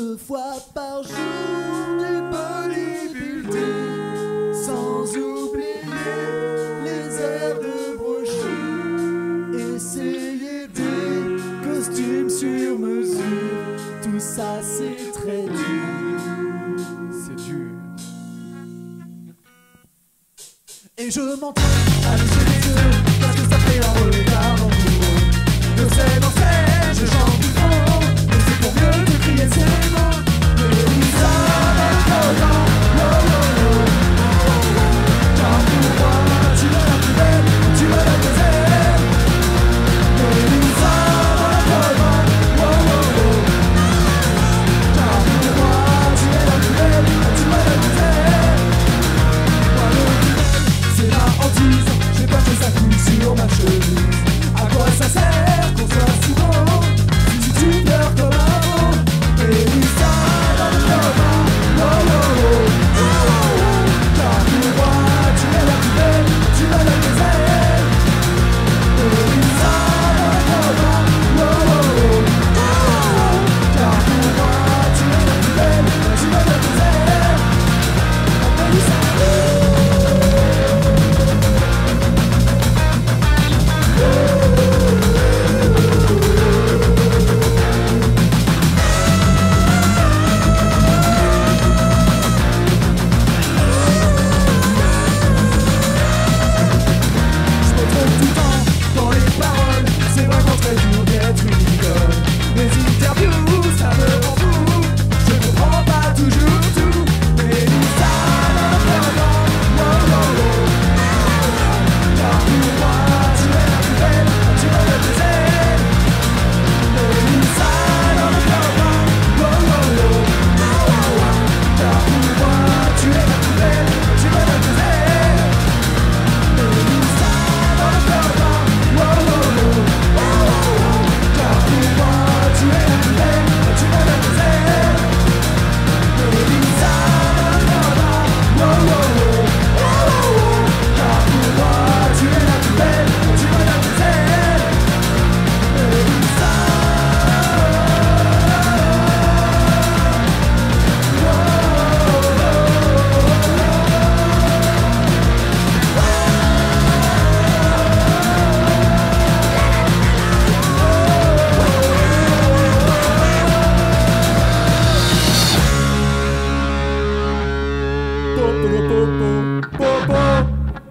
deux fois par jour du bodybuilding, sans oublier les airs de brochure, essayer des costumes sur mesure, tout ça c'est très dur. C'est dur. Et je m'entraîne à laisser Living